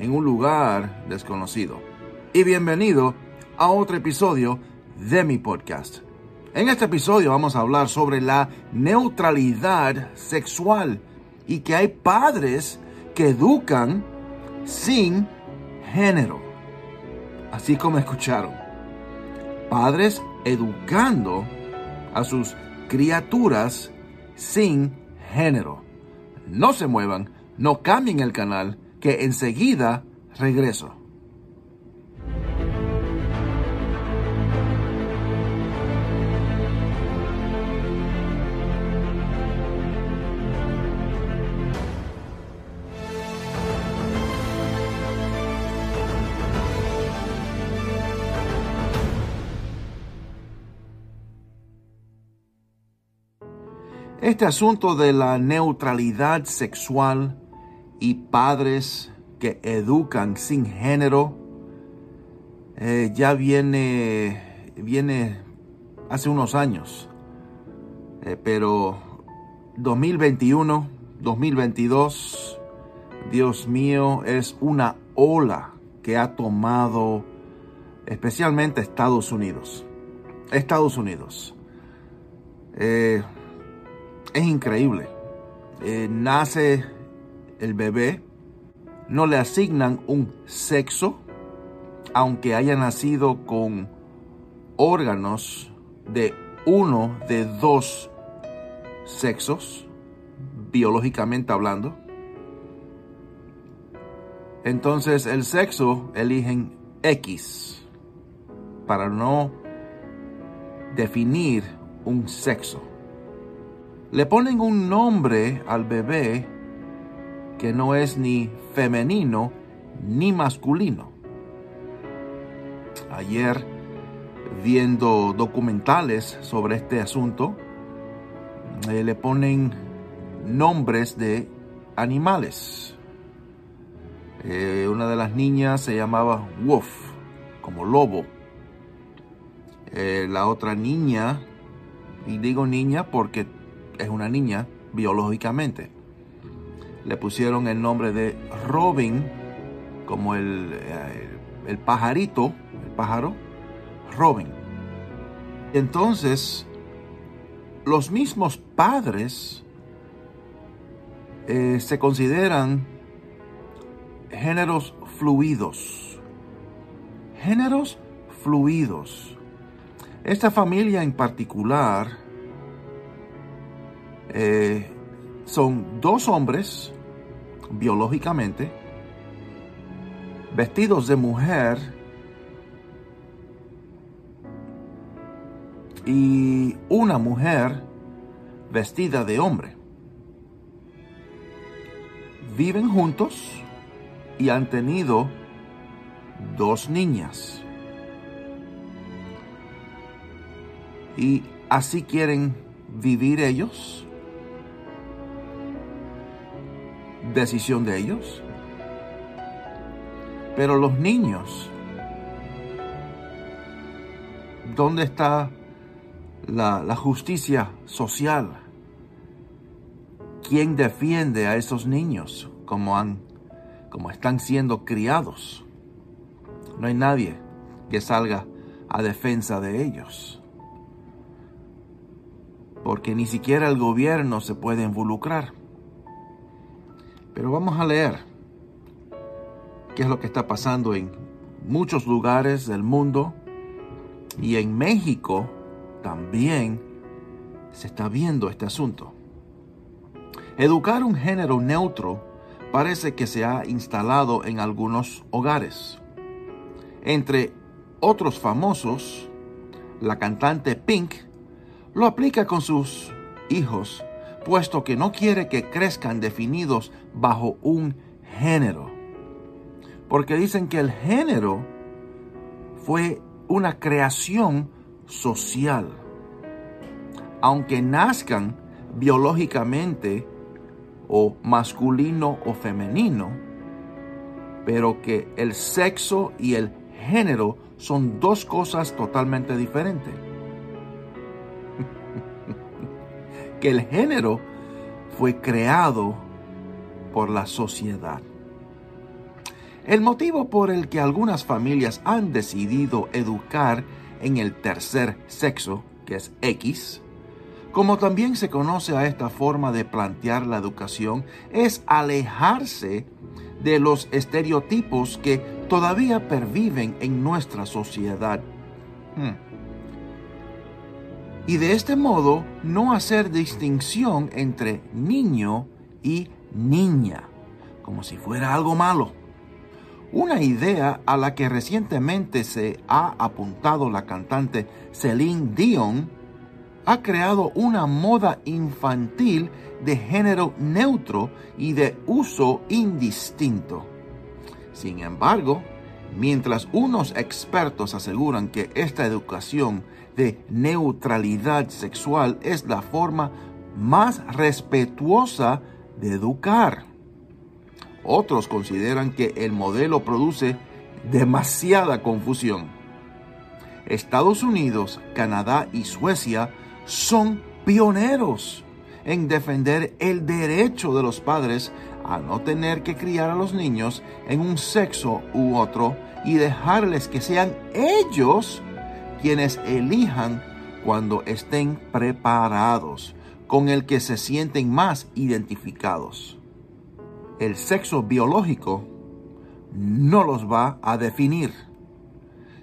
en un lugar desconocido. Y bienvenido a otro episodio de mi podcast. En este episodio vamos a hablar sobre la neutralidad sexual y que hay padres que educan sin género. Así como escucharon. Padres educando a sus criaturas sin género. No se muevan, no cambien el canal, que enseguida regreso. Este asunto de la neutralidad sexual y padres que educan sin género eh, ya viene, viene hace unos años. Eh, pero 2021, 2022, Dios mío, es una ola que ha tomado especialmente Estados Unidos. Estados Unidos. Eh, es increíble. Nace el bebé, no le asignan un sexo, aunque haya nacido con órganos de uno de dos sexos, biológicamente hablando. Entonces el sexo eligen X para no definir un sexo le ponen un nombre al bebé que no es ni femenino ni masculino. Ayer, viendo documentales sobre este asunto, eh, le ponen nombres de animales. Eh, una de las niñas se llamaba Wolf, como lobo. Eh, la otra niña, y digo niña porque es una niña biológicamente. Le pusieron el nombre de Robin, como el, eh, el pajarito, el pájaro, Robin. Entonces, los mismos padres eh, se consideran géneros fluidos. Géneros fluidos. Esta familia en particular eh, son dos hombres, biológicamente, vestidos de mujer y una mujer vestida de hombre. Viven juntos y han tenido dos niñas. Y así quieren vivir ellos decisión de ellos. Pero los niños, ¿dónde está la, justicia social? ¿Quién defiende a esos niños como, han, como están siendo criados? No hay nadie que salga a defensa de ellos. Porque ni siquiera el gobierno se puede involucrar. Pero vamos a leer qué es lo que está pasando en muchos lugares del mundo y en México también se está viendo este asunto. Educar un género neutro parece que se ha instalado en algunos hogares. Entre otros famosos, la cantante Pink lo aplica con sus hijos puesto que no quiere que crezcan definidos bajo un género. porque dicen que el género fue una creación social. Aunque nazcan biológicamente o masculino o femenino, pero que el sexo y el género son dos cosas totalmente diferentes. Que el género fue creado por la sociedad. El motivo por el que algunas familias han decidido educar en el tercer sexo, que es X, como también se conoce a esta forma de plantear la educación, es alejarse de los estereotipos que todavía perviven en nuestra sociedad. Hmm. Y de este modo no hacer distinción entre niño y niña, como si fuera algo malo. Una idea a la que recientemente se ha apuntado la cantante Celine Dion ha creado una moda infantil de género neutro y de uso indistinto. Sin embargo, mientras unos expertos aseguran que esta educación de neutralidad sexual es la forma más respetuosa de educar, otros consideran que el modelo produce demasiada confusión. Estados Unidos, Canadá y Suecia son pioneros en defender el derecho de los padres a no tener que criar a los niños en un sexo u otro y dejarles que sean ellos quienes elijan cuando estén preparados, con el que se sienten más identificados el sexo biológico no los va a definir,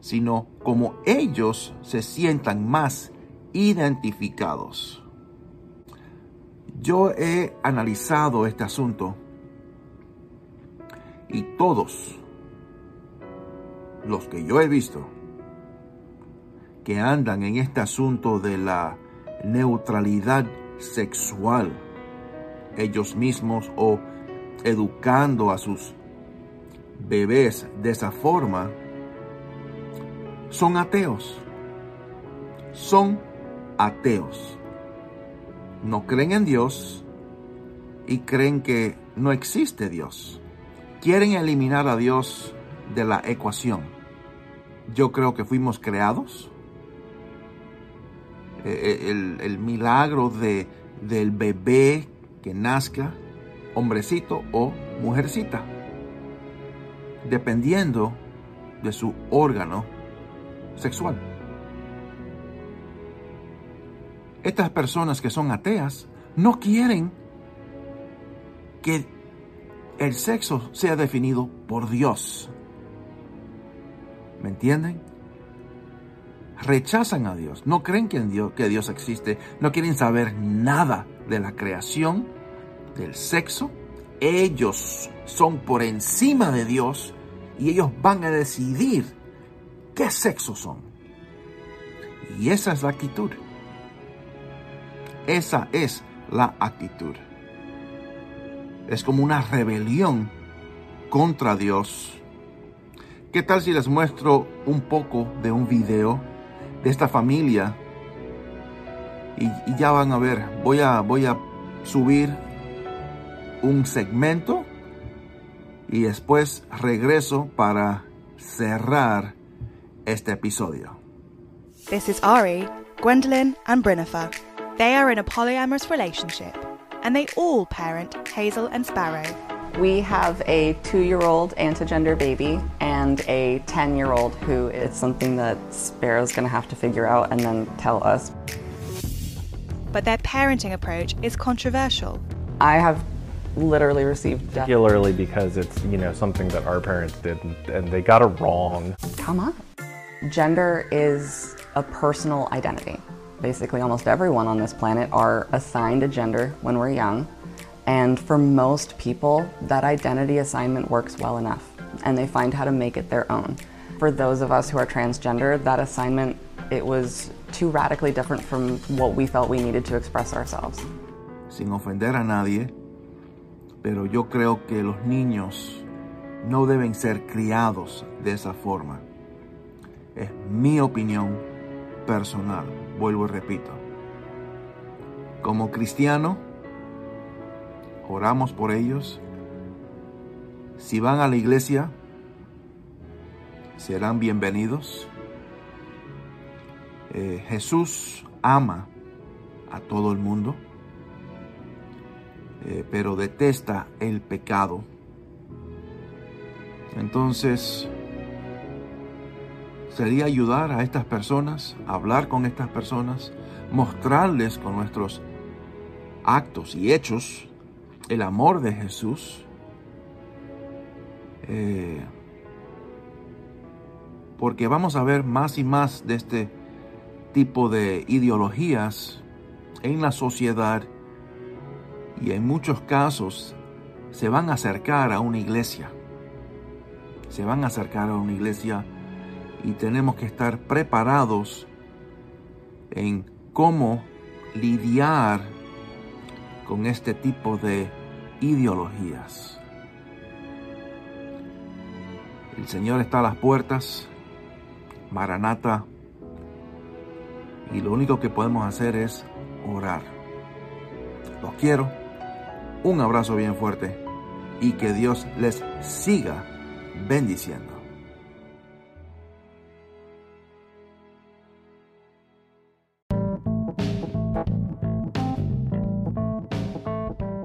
sino como ellos se sientan más identificados. Yo he analizado este asunto y todos los que yo he visto que andan en este asunto de la neutralidad sexual, ellos mismos o educando a sus bebés de esa forma, son ateos. Son ateos. No creen en Dios y creen que no existe Dios. Quieren eliminar a Dios de la ecuación. Yo creo que fuimos creados. Eh, el, el milagro de, del bebé que nazca hombrecito o mujercita, dependiendo de su órgano sexual. Estas personas que son ateas no quieren que el sexo sea definido por Dios. ¿Me entienden? Rechazan a Dios, no creen que, Dios, que Dios existe, no quieren saber nada de la creación del sexo, ellos son por encima de Dios y ellos van a decidir qué sexo son. Y esa es la actitud. Esa es la actitud. Es como una rebelión contra Dios. ¿Qué tal si les muestro un poco de un video de esta familia? Y, ya van a ver, voy a, voy a subir un segmento y después regreso para cerrar este episodio. This is Ari, Gwendolyn, and Brinifer. They are in a polyamorous relationship and they all parent Hazel and Sparrow. We have a two year old antigender baby and a 10 year old who is something that Sparrow's going to have to figure out and then tell us. But their parenting approach is controversial. I have literally received death. Particularly because it's, you know, something that our parents did and they got it wrong. Come on. Gender is a personal identity. Basically, almost everyone on this planet are assigned a gender when we're young. And for most people, that identity assignment works well enough and they find how to make it their own. For those of us who are transgender, that assignment, it was too radically different from what we felt we needed to express ourselves. Sin ofender a nadie, pero yo creo que los niños no deben ser criados de esa forma. Es mi opinión personal, vuelvo y repito. Como cristiano, oramos por ellos. Si van a la iglesia, serán bienvenidos. Eh, Jesús ama a todo el mundo, eh, pero detesta el pecado. Entonces, sería ayudar a estas personas, hablar con estas personas, mostrarles con nuestros actos y hechos el amor de Jesús. Eh, porque vamos a ver más y más de este tipo de ideologías en la sociedad y en muchos casos se van a acercar a una iglesia. Se van a acercar a una iglesia y tenemos que estar preparados en cómo lidiar con este tipo de ideologías. El Señor está a las puertas, Maranata, y lo único que podemos hacer es orar. Los quiero, un abrazo bien fuerte y que Dios les siga bendiciendo.